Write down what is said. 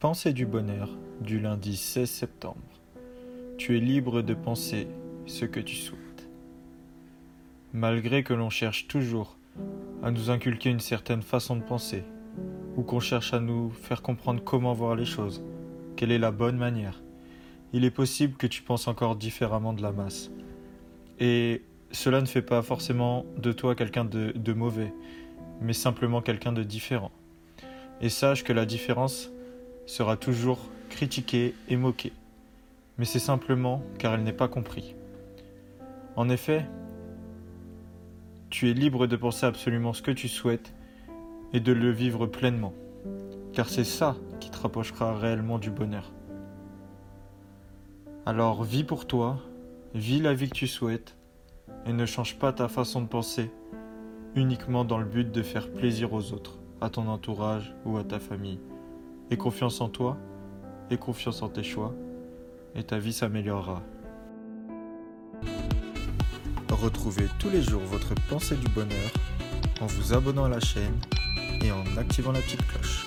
Pensée du bonheur du lundi 16 septembre. Tu es libre de penser ce que tu souhaites. Malgré que l'on cherche toujours à nous inculquer une certaine façon de penser, ou qu'on cherche à nous faire comprendre comment voir les choses, quelle est la bonne manière, il est possible que tu penses encore différemment de la masse. Et cela ne fait pas forcément de toi quelqu'un de, de mauvais, mais simplement quelqu'un de différent. Et sache que la différence sera toujours critiquée et moquée. Mais c'est simplement car elle n'est pas comprise. En effet, tu es libre de penser absolument ce que tu souhaites et de le vivre pleinement. Car c'est ça qui te rapprochera réellement du bonheur. Alors vis pour toi, vis la vie que tu souhaites et ne change pas ta façon de penser uniquement dans le but de faire plaisir aux autres, à ton entourage ou à ta famille. Aie confiance en toi, aie confiance en tes choix, et ta vie s'améliorera. Retrouvez tous les jours votre pensée du bonheur en vous abonnant à la chaîne et en activant la petite cloche.